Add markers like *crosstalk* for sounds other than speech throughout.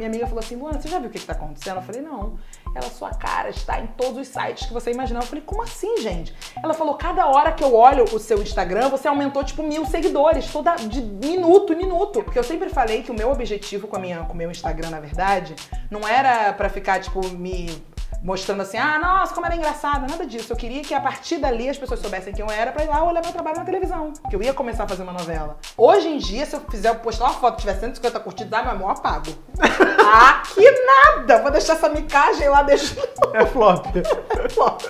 minha amiga falou assim, Luana, você já viu o que, que tá acontecendo? Eu falei, não. Ela, sua cara está em todos os sites que você imaginar. Eu falei, como assim, gente? Ela falou, cada hora que eu olho o seu Instagram, você aumentou, tipo, mil seguidores, toda de minuto em minuto. Porque eu sempre falei que o meu objetivo com, a minha, com o meu Instagram, na verdade, não era pra ficar, tipo, me mostrando assim, ah, nossa, como era engraçada, nada disso. Eu queria que a partir dali as pessoas soubessem quem eu era pra ir lá olhar meu trabalho na televisão. Que eu ia começar a fazer uma novela. Hoje em dia, se eu fizer postar uma foto e tiver 150 curtidas, ah, meu amor, apago. *laughs* ah, que nada! Vou deixar essa micagem lá, deixa. *laughs* É flop. *laughs* flop.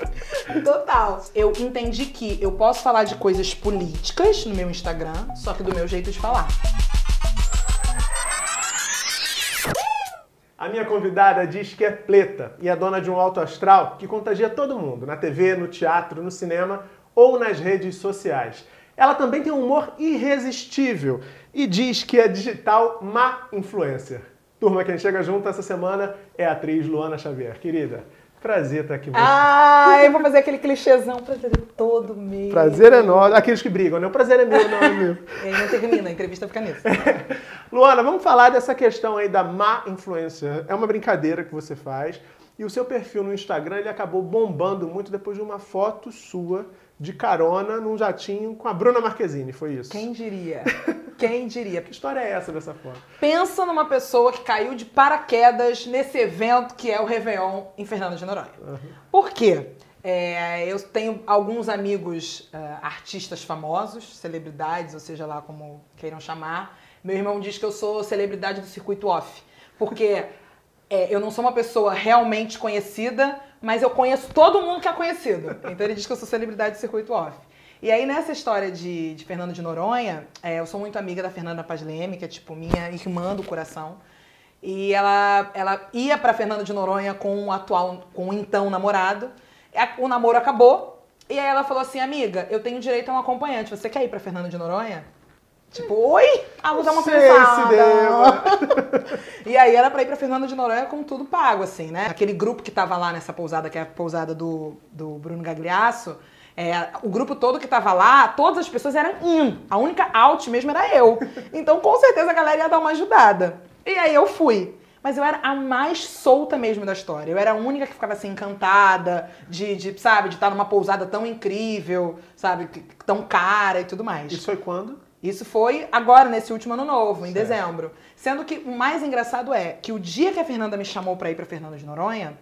Total. Eu entendi que eu posso falar de coisas políticas no meu Instagram, só que do meu jeito de falar. A minha convidada diz que é pleta e é dona de um alto astral que contagia todo mundo, na TV, no teatro, no cinema ou nas redes sociais. Ela também tem um humor irresistível e diz que é digital má influencer. Turma, quem chega junto essa semana é a atriz Luana Xavier. Querida, Prazer estar aqui. Ah, eu vou fazer aquele clichêzão. Prazer é todo meu. Prazer é nosso. Aqueles que brigam, né? O prazer é meu, não é meu. *laughs* e aí não termina, a entrevista fica nisso. *laughs* Luana, vamos falar dessa questão aí da má influência. É uma brincadeira que você faz. E o seu perfil no Instagram, ele acabou bombando muito depois de uma foto sua de carona num jatinho com a Bruna Marquezine, foi isso? Quem diria? *laughs* Quem diria? Que história é essa dessa foto? Pensa numa pessoa que caiu de paraquedas nesse evento que é o Réveillon em Fernando de Noronha. Uhum. Por quê? É, eu tenho alguns amigos uh, artistas famosos, celebridades, ou seja lá como queiram chamar. Meu irmão diz que eu sou celebridade do circuito off, porque é, eu não sou uma pessoa realmente conhecida, mas eu conheço todo mundo que é conhecido. Então ele diz que eu sou celebridade do circuito off. E aí, nessa história de, de Fernando de Noronha, é, eu sou muito amiga da Fernanda Paz Leme, que é tipo minha irmã do coração. E ela, ela ia para Fernando de Noronha com o atual, com o então namorado. O namoro acabou. E aí ela falou assim, amiga, eu tenho direito a um acompanhante. Você quer ir para Fernando de Noronha? Tipo, oi? Ah, vou dar uma pensada. *laughs* e aí era pra ir pra Fernando de Noronha com tudo pago, assim, né? Aquele grupo que tava lá nessa pousada, que é a pousada do, do Bruno Gagliasso, é, o grupo todo que tava lá, todas as pessoas eram in. A única out mesmo era eu. *laughs* Então, com certeza, a galera ia dar uma ajudada. E aí eu fui. Mas eu era a mais solta mesmo da história. Eu era a única que ficava assim, encantada, de, de sabe, de estar numa pousada tão incrível, sabe, tão cara e tudo mais. Isso foi quando? Isso foi agora, nesse último ano novo, em certo. dezembro. Sendo que o mais engraçado é que o dia que a Fernanda me chamou para ir para Fernanda de Noronha,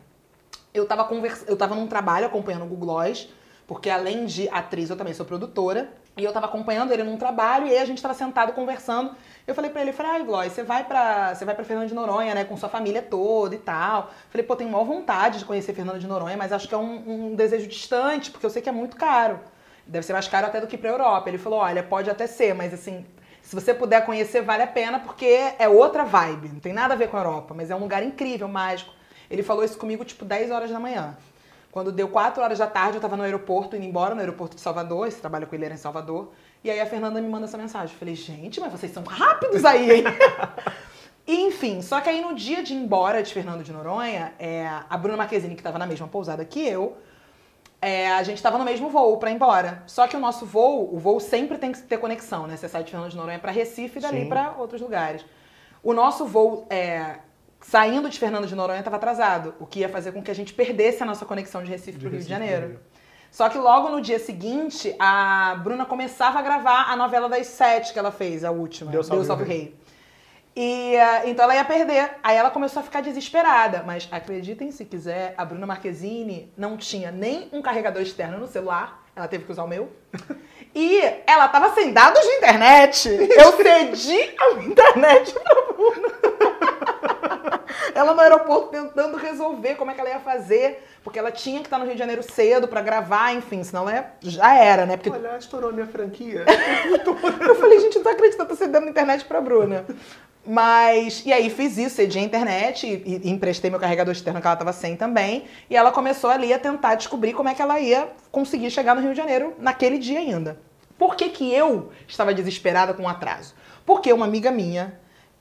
eu tava, convers... eu tava num trabalho acompanhando o Google Gloss, porque além de atriz, eu também sou produtora. E eu tava acompanhando ele num trabalho e aí a gente tava sentado conversando. Eu falei pra ele, falei, ai, Gloss, você vai pra, você vai pra Fernanda de Noronha, né, com sua família toda e tal. Falei, pô, tenho maior vontade de conhecer Fernanda de Noronha, mas acho que é um, um desejo distante, porque eu sei que é muito caro. Deve ser mais caro até do que para Europa. Ele falou: olha, pode até ser, mas assim, se você puder conhecer, vale a pena, porque é outra vibe. Não tem nada a ver com a Europa, mas é um lugar incrível, mágico. Ele falou isso comigo tipo 10 horas da manhã. Quando deu 4 horas da tarde, eu tava no aeroporto, indo embora no aeroporto de Salvador. Esse trabalho com ele era em Salvador. E aí a Fernanda me manda essa mensagem. Eu falei, gente, mas vocês são rápidos aí, hein? *laughs* Enfim, só que aí no dia de ir embora de Fernando de Noronha, é, a Bruna Marquezine, que estava na mesma pousada que eu, é, a gente estava no mesmo voo para ir embora. Só que o nosso voo, o voo sempre tem que ter conexão, né? Você sai de Fernando de Noronha para Recife e dali para outros lugares. O nosso voo, é, saindo de Fernando de Noronha, estava atrasado, o que ia fazer com que a gente perdesse a nossa conexão de Recife para o Rio de Janeiro. Só que logo no dia seguinte, a Bruna começava a gravar a novela das sete que ela fez, a última, Deus Salve, Deus Salve Rei. Rei. E uh, então ela ia perder. Aí ela começou a ficar desesperada. Mas acreditem se quiser, a Bruna Marquezine não tinha nem um carregador externo no celular. Ela teve que usar o meu. *laughs* E ela tava sem dados de internet. Eu cedi a internet pra Bruna. *laughs* ela no aeroporto tentando resolver como é que ela ia fazer. Porque ela tinha que estar no Rio de Janeiro cedo para gravar, enfim, senão ela já era, né? Porque... Olha, estourou minha franquia. *laughs* eu falei, gente, não tô acreditando, tô cedendo internet pra Bruna. Mas, e aí fiz isso, cedi a internet e, e, emprestei meu carregador externo que ela estava sem também. E ela começou ali a tentar descobrir como é que ela ia conseguir chegar no Rio de Janeiro naquele dia ainda. Por que, que eu estava desesperada com o atraso? Porque uma amiga minha,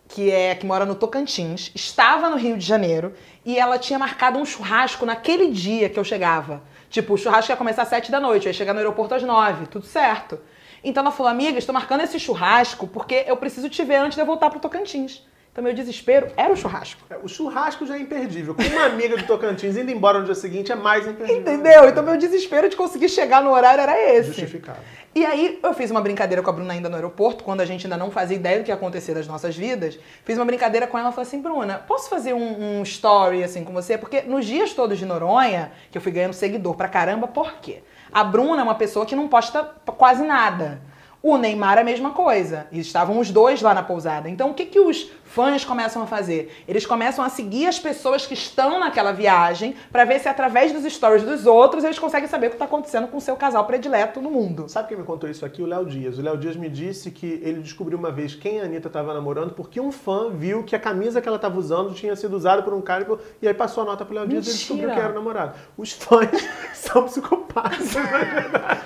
que é que mora no Tocantins, estava no Rio de Janeiro e ela tinha marcado um churrasco naquele dia que eu chegava. Tipo, o churrasco ia começar às sete da noite, eu ia chegar no aeroporto às nove, tudo certo. Então ela falou, amiga, estou marcando esse churrasco porque eu preciso te ver antes de eu voltar pro Tocantins. Então meu desespero era o churrasco. É, o churrasco já é imperdível. Com uma amiga do Tocantins indo embora no dia seguinte é mais imperdível. Entendeu? Então meu desespero de conseguir chegar no horário era esse. Justificado. E aí eu fiz uma brincadeira com a Bruna ainda no aeroporto, quando a gente ainda não fazia ideia do que ia acontecer das nossas vidas. Fiz uma brincadeira com ela e falei assim, Bruna, posso fazer um, um, story assim com você? Porque nos dias todos de Noronha, que eu fui ganhando seguidor pra caramba, por quê? A Bruna é uma pessoa que não posta quase nada. O Neymar a mesma coisa. E estavam os dois lá na pousada. Então o que, que os fãs começam a fazer? Eles começam a seguir as pessoas que estão naquela viagem para ver se através dos stories dos outros eles conseguem saber o que está acontecendo com o seu casal predileto no mundo. Sabe quem me contou isso aqui? O Léo Dias. O Léo Dias me disse que ele descobriu uma vez quem a Anitta estava namorando porque um fã viu que a camisa que ela estava usando tinha sido usada por um cara e aí passou a nota pro Léo Dias e ele descobriu que era o namorado. Os fãs *laughs* são psicopatas.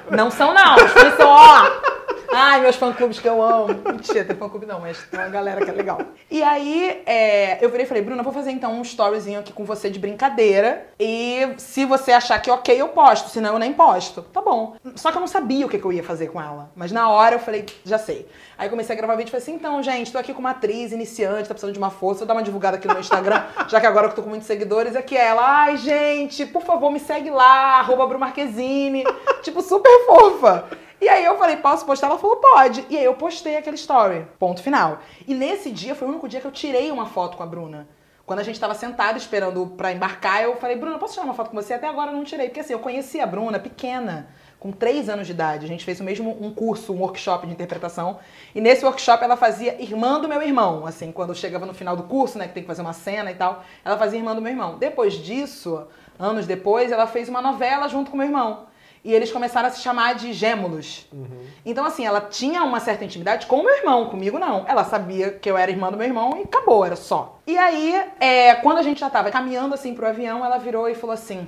não são não. Os fãs são, ó... Ai, meus fã-clubes que eu amo. Mentira, tem fã-clube não, mas tem uma galera que é legal. E aí, é, eu virei e falei, Bruna, vou fazer então um storyzinho aqui com você de brincadeira. E se você achar que ok, eu posto, senão eu nem posto. Tá bom. Só que eu não sabia o que, que eu ia fazer com ela. Mas na hora eu falei, já sei. Aí comecei a gravar vídeo e falei assim, então, gente, tô aqui com uma atriz iniciante, tá precisando de uma força, vou dar uma divulgada aqui no meu Instagram, *laughs* já que agora eu tô com muitos seguidores, aqui é ela, ai, gente, por favor, me segue lá, arroba Bru Marquezine. tipo, super fofa. E aí eu falei, posso postar? Ela falou, pode. E aí eu postei aquele story. Ponto final. E nesse dia foi o único dia que eu tirei uma foto com a Bruna. Quando a gente estava sentado esperando para embarcar, eu falei, Bruna, posso tirar uma foto com você? Até agora eu não tirei. Porque assim, eu conheci a Bruna pequena, com três anos de idade. A gente fez o mesmo um curso, um workshop de interpretação. E nesse workshop ela fazia irmã do meu irmão. Assim, quando chegava no final do curso, né, que tem que fazer uma cena e tal, ela fazia irmã do meu irmão. Depois disso, anos depois, ela fez uma novela junto com meu irmão. E eles começaram a se chamar de gêmeos. Uhum. Então, assim, ela tinha uma certa intimidade com o meu irmão, comigo não. Ela sabia que eu era irmã do meu irmão e acabou, era só. E aí, é, quando a gente já tava caminhando assim pro avião, ela virou e falou assim: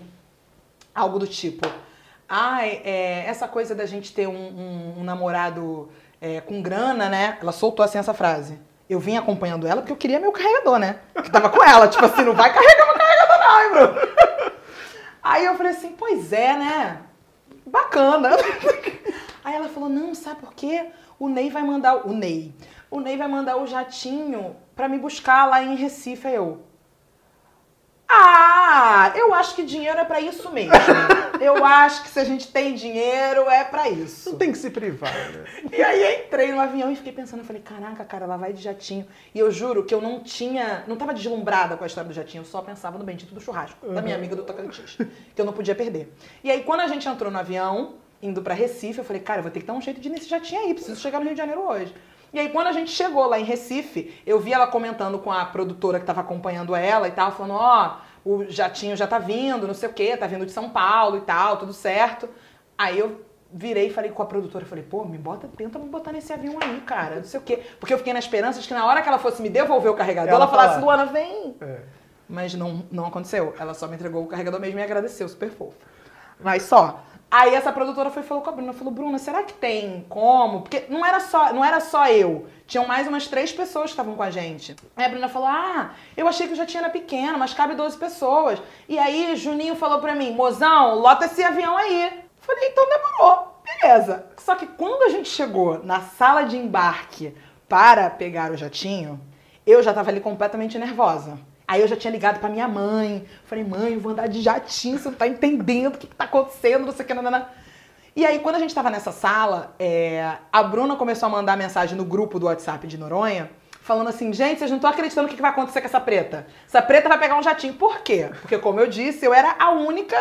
algo do tipo. Ai, é, essa coisa da gente ter um, um, um namorado é, com grana, né? Ela soltou assim essa frase. Eu vim acompanhando ela porque eu queria meu carregador, né? Que tava com ela. tipo assim, não vai carregar meu carregador, não, hein, Bruno? *laughs* Aí eu falei assim, pois é, né? Bacana. *laughs* Aí ela falou: não, sabe por quê? O Ney vai mandar. O Ney. O Ney vai mandar o jatinho pra me buscar lá em Recife. Aí eu. Ah, eu acho que dinheiro é para isso mesmo. *laughs* Eu acho que se a gente tem dinheiro é para isso. Não tem que se privar, né? E aí entrei no avião e fiquei pensando, eu falei, caraca, cara, ela vai de jatinho. E eu juro que eu não tinha, não tava deslumbrada com a história do jatinho, eu só pensava no bendito do churrasco, uhum. da minha amiga do Tocantins, que eu não podia perder. E aí quando a gente entrou no avião, indo para Recife, eu falei, cara, eu vou ter que dar um jeito de ir nesse jatinho aí, preciso chegar no Rio de Janeiro hoje. E aí, quando a gente chegou lá em Recife, eu vi ela comentando com a produtora que estava acompanhando ela e tal, falando: Ó, o jatinho já tá vindo, não sei o quê, tá vindo de São Paulo e tal, tudo certo. Aí eu virei e falei com a produtora, falei, pô, me bota, tenta me botar nesse avião aí, cara, não sei o quê. Porque eu fiquei na esperança de que na hora que ela fosse me devolver o carregador, ela, ela falasse, Luana, vem. É. Mas não, não aconteceu. Ela só me entregou o carregador mesmo e agradeceu, super fofo. Mas só. Aí essa produtora foi falou com a Bruna, falou, Bruna, será que tem como? Porque não era só, não era só eu. Tinham mais umas três pessoas que estavam com a gente. Aí a Bruna falou, ah, eu achei que já tinha era pequeno, mas cabe 12 pessoas. E aí Juninho falou pra mim, mozão, lota esse avião aí. Falei, então demorou. Beleza. Só que quando a gente chegou na sala de embarque para pegar o jatinho, eu já tava ali completamente nervosa. Aí eu já tinha ligado pra minha mãe. Falei, mãe, eu vou andar de jatinho, você não tá entendendo o que, que tá acontecendo, não sei o que, nanana. E aí, quando a gente tava nessa sala, é, a Bruna começou a mandar mensagem no grupo do WhatsApp de Noronha, falando assim, gente, vocês não estão acreditando o que, que vai acontecer com essa preta. Essa preta vai pegar um jatinho. Por quê? Porque, como eu disse, eu era a única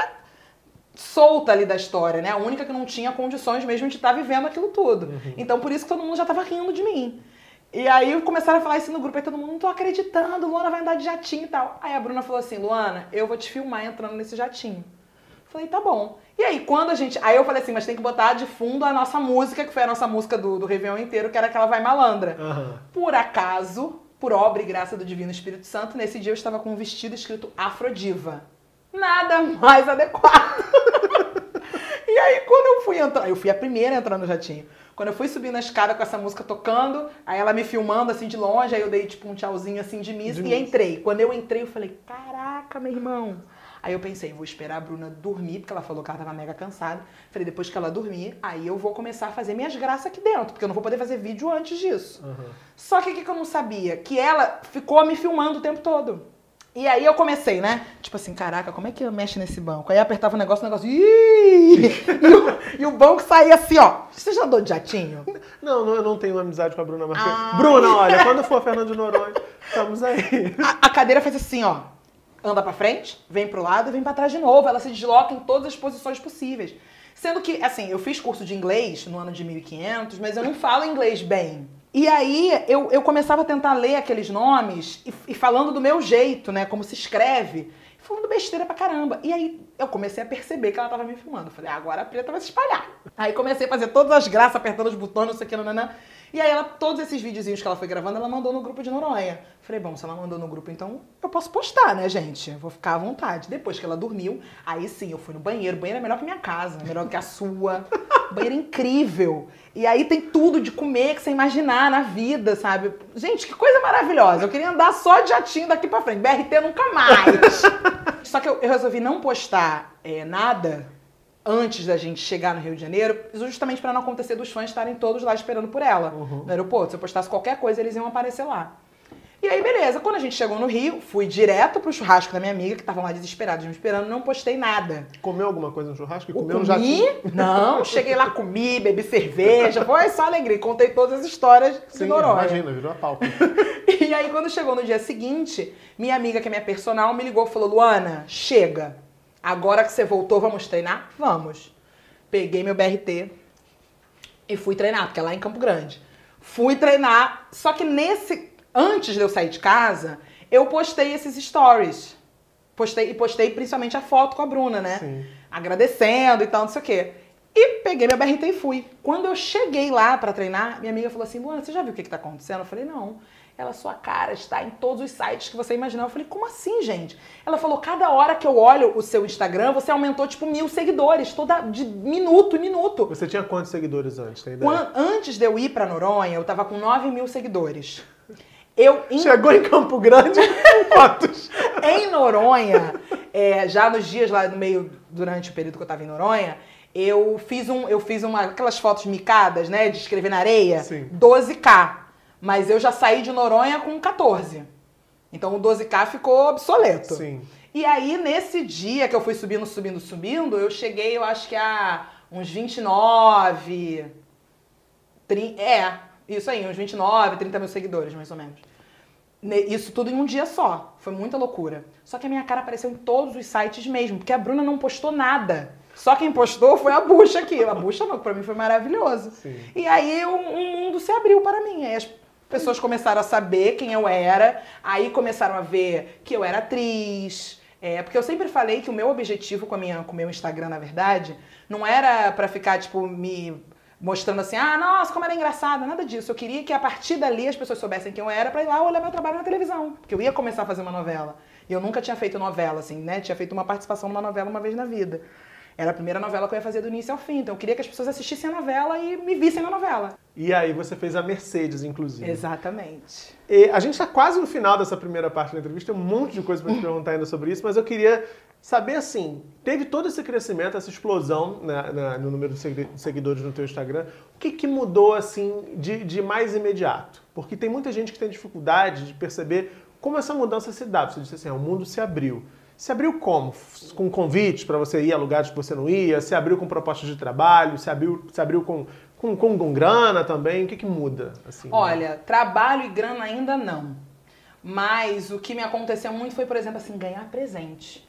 solta ali da história, né? A única que não tinha condições mesmo de estar tá vivendo aquilo tudo. Uhum. Então, por isso que todo mundo já tava rindo de mim. E aí começaram a falar isso no grupo, aí todo mundo, não tô acreditando, Luana vai andar de jatinho e tal. Aí a Bruna falou assim, Luana, eu vou te filmar entrando nesse jatinho. Falei, tá bom. E aí, quando a gente. Aí eu falei assim, mas tem que botar de fundo a nossa música, que foi a nossa música do, do Réveillon inteiro, que era aquela Vai Malandra. Uhum. Por acaso, por obra e graça do Divino Espírito Santo, nesse dia eu estava com um vestido escrito Afrodiva. Nada mais adequado. *laughs* e aí, quando eu fui entrar, eu fui a primeira a entrar no jatinho. Quando eu fui subir na escada com essa música tocando, aí ela me filmando assim de longe, aí eu dei tipo um tchauzinho assim de missa de e entrei. Quando eu entrei, eu falei: Caraca, meu irmão, Aí eu pensei, vou esperar a Bruna dormir, porque ela falou que ela tava mega cansada. Falei, depois que ela dormir, aí eu vou começar a fazer minhas graças aqui dentro, porque eu não vou poder fazer vídeo antes disso. Uhum. Só que o que eu não sabia? Que ela ficou me filmando o tempo todo. E aí eu comecei, né? Tipo assim, caraca, como é que eu mexo nesse banco? Aí apertava o negócio, o negócio. *laughs* E o, e o banco saía assim, ó. Você já andou de jatinho? Não, não, eu não tenho amizade com a Bruna Marquezine. Ah. Bruna, olha, quando for Fernando de Noronha, estamos aí. A, a cadeira faz assim, ó. Anda pra frente, vem pro lado e vem pra trás de novo. Ela se desloca em todas as posições possíveis. Sendo que, assim, eu fiz curso de inglês no ano de 1500, mas eu não falo inglês bem. E aí eu, eu começava a tentar ler aqueles nomes e, e falando do meu jeito, né? Como se escreve. Falando besteira pra caramba. E aí eu comecei a perceber que ela tava me filmando. Falei, ah, agora a preta vai se espalhar. Aí comecei a fazer todas as graças, apertando os botões, não sei o que, nananã. E aí ela, todos esses videozinhos que ela foi gravando, ela mandou no grupo de Noronha. Falei, bom, se ela mandou no grupo, então eu posso postar, né, gente? Vou ficar à vontade. Depois que ela dormiu, aí sim, eu fui no banheiro. O banheiro é melhor que minha casa, melhor que a sua. *laughs* banheiro incrível. E aí tem tudo de comer que você imaginar na vida, sabe? Gente, que coisa maravilhosa. Eu queria andar só de jatinho daqui pra frente. BRT nunca mais. *laughs* só que eu, eu resolvi não postar é, nada antes da gente chegar no Rio de Janeiro, justamente para não acontecer dos fãs estarem todos lá esperando por ela Uhum. no aeroporto. Se eu postasse qualquer coisa, eles iam aparecer lá. E aí, beleza. Quando a gente chegou no Rio, fui direto pro churrasco da minha amiga, que estavam lá desesperados me esperando, não postei nada. Comeu alguma coisa no churrasco? E Eu comeu um comi? Não, cheguei lá, comi, bebi cerveja, foi só alegria. Contei todas as histórias de Sim, Noronha. imagina, virou a palpa. *laughs* E aí, quando chegou no dia seguinte, minha amiga, que é minha personal, me ligou e falou: Luana, chega. Agora que você voltou, vamos treinar? Vamos. Peguei meu BRT e fui treinar, porque é lá em Campo Grande. Fui treinar, só que nesse. Antes de eu sair de casa, eu postei esses stories. Postei, e postei principalmente a foto com a Bruna, né? Sim. Agradecendo e tal, não sei o quê. E peguei meu BRT e fui. Quando eu cheguei lá pra treinar, minha amiga falou assim: Luana, você já viu o que, que tá acontecendo? Eu falei: não. Ela, sua cara está em todos os sites que você imaginar. Eu falei, como assim, gente? Ela falou, cada hora que eu olho o seu Instagram, você aumentou, tipo, mil seguidores, toda de minuto em minuto. Você tinha quantos seguidores antes? Tem ideia? Antes de eu ir pra Noronha, eu tava com 9 mil seguidores. Eu, em, Chegou em Campo Grande *laughs* com quantos? em Noronha, é, já nos dias lá no meio, durante o período que eu tava em Noronha, eu fiz um, eu fiz uma, aquelas fotos micadas, né, de escrever na areia, Sim. 12k. Mas eu já saí de Noronha com 14. Então o 12k ficou obsoleto. Sim. E aí, nesse dia que eu fui subindo, subindo, subindo, eu cheguei, eu acho que a uns 29. Tri, é, isso aí, uns 29, 30 mil seguidores, mais ou menos. Isso tudo em um dia só. Foi muita loucura. Só que a minha cara apareceu em todos os sites mesmo, porque a Bruna não postou nada. Só quem postou foi a bucha aqui. A bucha pra mim foi maravilhoso. Sim. E aí um, um mundo se abriu para mim. Aí as pessoas começaram a saber quem eu era, aí começaram a ver que eu era atriz. É, porque eu sempre falei que o meu objetivo com, a minha, com o meu Instagram, na verdade, não era pra ficar, tipo, me mostrando assim, ah, nossa, como era engraçada, nada disso. Eu queria que a partir dali as pessoas soubessem quem eu era pra ir lá olhar meu trabalho na televisão. Porque eu ia começar a fazer uma novela. E eu nunca tinha feito novela, assim, né? Tinha feito uma participação numa novela uma vez na vida. Era a primeira novela que eu ia fazer do início ao fim. Então eu queria que as pessoas assistissem a novela e me vissem na novela. E aí você fez a Mercedes, inclusive. Exatamente. E a gente está quase no final dessa primeira parte da entrevista, tem um monte de coisa para te perguntar ainda sobre isso, mas eu queria saber assim, teve todo esse crescimento, essa explosão na- na- no número de seguidores no teu Instagram, o que, que mudou assim de, de mais imediato? Porque tem muita gente que tem dificuldade de perceber como essa mudança se dá. Você disse assim, ah, o mundo se abriu. Se abriu como? Com convites para você ir a lugares que você não ia? Se abriu com propostas de trabalho? Se abriu, se abriu com, com, com, com grana também? O que, que muda? Assim, Olha, trabalho e grana ainda não. Mas o que me aconteceu muito foi, por exemplo, assim, ganhar presente.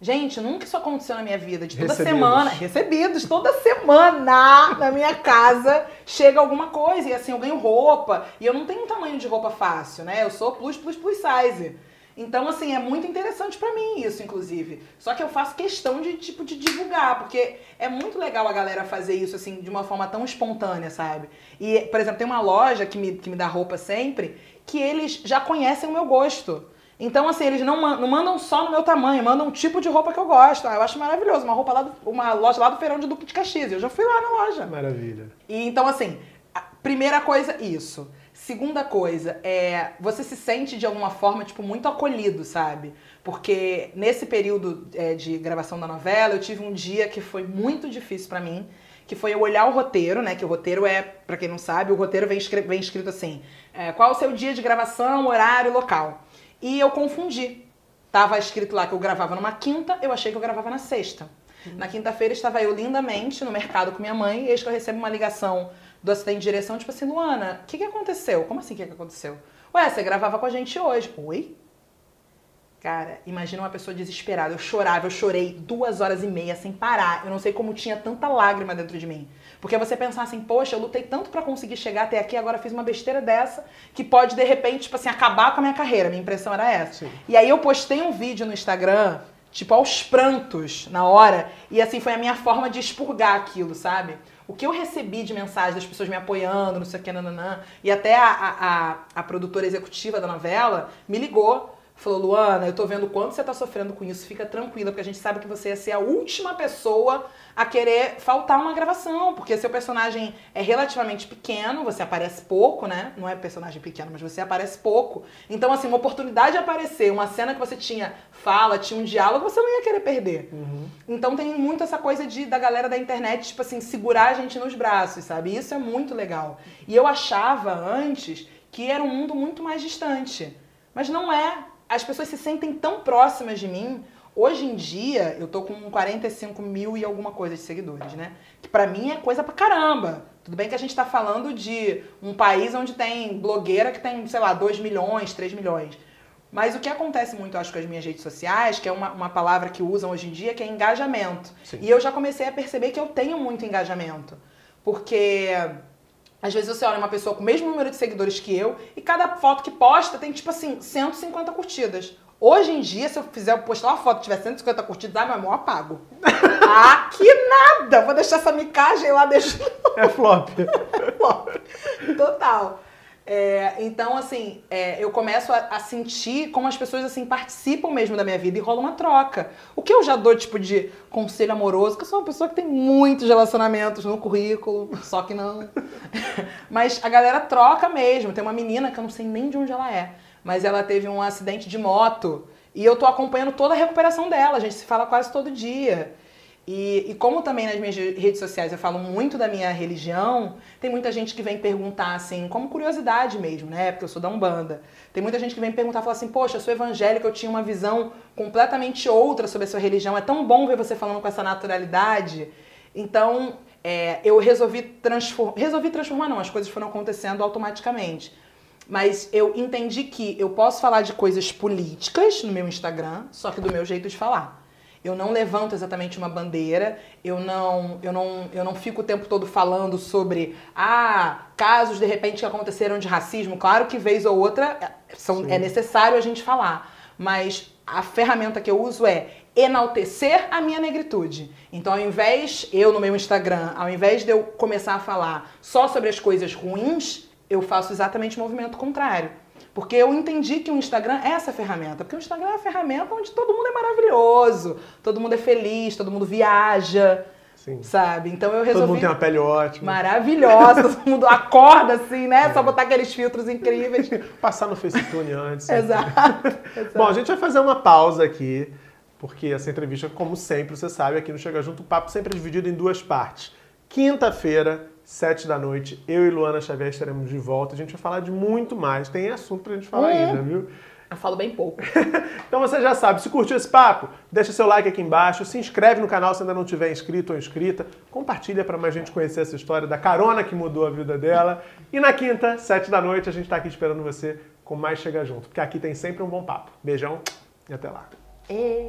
Gente, nunca isso aconteceu na minha vida. De toda Recebidos. semana, recebidos, toda semana *laughs* na minha casa chega alguma coisa. E assim, eu ganho roupa. E eu não tenho um tamanho de roupa fácil, né? Eu sou plus, plus, plus size. Então, assim, é muito interessante pra mim isso, inclusive. Só que eu faço questão de, tipo, de divulgar, porque é muito legal a galera fazer isso, assim, de uma forma tão espontânea, sabe? E, por exemplo, tem uma loja que me, que me dá roupa sempre, que eles já conhecem o meu gosto. Então, assim, eles não, não mandam só no meu tamanho, mandam um tipo de roupa que eu gosto. Ah, eu acho maravilhoso. Uma roupa lá do, uma loja lá do Feirão de Duque de Caxias. Eu já fui lá na loja. Maravilha. E então, assim, a primeira coisa, isso. Segunda coisa, é, você se sente de alguma forma, tipo, muito acolhido, sabe? Porque nesse período é, de gravação da novela, eu tive um dia que foi muito difícil para mim, que foi eu olhar o roteiro, né? Que o roteiro é, para quem não sabe, o roteiro vem, escrito, vem escrito assim: é, qual o seu dia de gravação, horário, local. E eu confundi. Tava escrito lá que eu gravava numa quinta, eu achei que eu gravava na sexta. Uhum. Na quinta-feira estava eu lindamente no mercado com minha mãe, e eis que eu recebo uma ligação do assistente de direção, tipo assim, Luana, o que, que aconteceu? Como assim o que, que aconteceu? Ué, você gravava com a gente hoje. Oi? Cara, imagina uma pessoa desesperada. Eu chorava, eu chorei duas horas e meia sem parar. Eu não sei como tinha tanta lágrima dentro de mim. Porque você pensar assim, poxa, eu lutei tanto para conseguir chegar até aqui, agora fiz uma besteira dessa que pode, de repente, tipo assim, acabar com a minha carreira. Minha impressão era essa. Sim. E aí eu postei um vídeo no Instagram, tipo, aos prantos na hora. E assim, foi a minha forma de expurgar aquilo, sabe? O que eu recebi de mensagem das pessoas me apoiando, não sei o que, nananã, e até a, a, a produtora executiva da novela me ligou falou, Luana, eu tô vendo quanto você tá sofrendo com isso, fica tranquila, porque a gente sabe que você ia ser a última pessoa a querer faltar uma gravação, porque seu personagem é relativamente pequeno, você aparece pouco, né? Não é personagem pequeno, mas você aparece pouco. Então, assim, uma oportunidade de aparecer, uma cena que você tinha fala, tinha um diálogo, você não ia querer perder. Uhum. Então tem muito essa coisa de da galera da internet, tipo assim, segurar a gente nos braços, sabe? Isso é muito legal. E eu achava antes que era um mundo muito mais distante. Mas não é as pessoas se sentem tão próximas de mim. Hoje em dia, eu tô com 45 mil e alguma coisa de seguidores, né? Que pra mim é coisa pra caramba. Tudo bem que a gente tá falando de um país onde tem blogueira que tem, sei lá, 2 milhões, 3 milhões. Mas o que acontece muito, acho, com as minhas redes sociais, que é uma, uma palavra que usam hoje em dia, que é engajamento. Sim. E eu já comecei a perceber que eu tenho muito engajamento. Porque às vezes você olha uma pessoa com o mesmo número de seguidores que eu e cada foto que posta tem, tipo assim, 150 curtidas. Hoje em dia, se eu fizer postar uma foto que tiver 150 curtidas, ah, meu amor, apago. *laughs* ah, que nada! Vou deixar essa micagem lá, deixa. É flop. *laughs* é flop. Total. É, então, assim, é, eu começo a, a, sentir como as pessoas, assim, participam mesmo da minha vida e rola uma troca. O que eu já dou, tipo, de conselho amoroso, que eu sou uma pessoa que tem muitos relacionamentos no currículo, só que não. *laughs* mas a galera troca mesmo. Tem uma menina que eu não sei nem de onde ela é, mas ela teve um acidente de moto e eu tô acompanhando toda a recuperação dela. A gente se fala quase todo dia. E, e, como também nas minhas redes sociais eu falo muito da minha religião, tem muita gente que vem perguntar assim, como curiosidade mesmo, né? Porque eu sou da Umbanda. Tem muita gente que vem perguntar, fala assim, poxa, eu sou evangélica, eu tinha uma visão completamente outra sobre a sua religião. É tão bom ver você falando com essa naturalidade. Então, é, eu resolvi transformar. Resolvi transformar, não, as coisas foram acontecendo automaticamente. Mas eu entendi que eu posso falar de coisas políticas no meu Instagram, só que do meu jeito de falar. Eu não levanto exatamente uma bandeira, eu não, eu não, eu não fico o tempo todo falando sobre ah, casos de repente que aconteceram de racismo. Claro que vez ou outra é, são, é necessário a gente falar, mas a ferramenta que eu uso é enaltecer a minha negritude. Então, ao invés, eu no meu Instagram, ao invés de eu começar a falar só sobre as coisas ruins, eu faço exatamente o movimento contrário. Porque eu entendi que o Instagram é essa ferramenta. Porque o Instagram é a ferramenta onde todo mundo é maravilhoso, todo mundo é feliz, todo mundo viaja. Sim. Sabe? Então eu resolvi. Todo mundo tem uma pele ótima. Maravilhosa, *laughs* todo mundo acorda assim, né? É. Só botar aqueles filtros incríveis. *laughs* Passar no FaceTune antes. *laughs* exato, exato. Bom, a gente vai fazer uma pausa aqui, porque essa entrevista, como sempre, você sabe, aqui no Chega Junto, o papo sempre é dividido em duas partes. Quinta-feira, sete da noite, eu e Luana Xavier estaremos de volta. A gente vai falar de muito mais. Tem assunto pra gente falar é. ainda, viu? Eu falo bem pouco. *laughs* então você já sabe, se curtiu esse papo, deixa seu like aqui embaixo, se inscreve no canal se ainda não tiver inscrito ou inscrita, compartilha para mais gente conhecer essa história da carona que mudou a vida dela. E na quinta, sete da noite, a gente está aqui esperando você com mais Chega Junto, porque aqui tem sempre um bom papo. Beijão e até lá. E...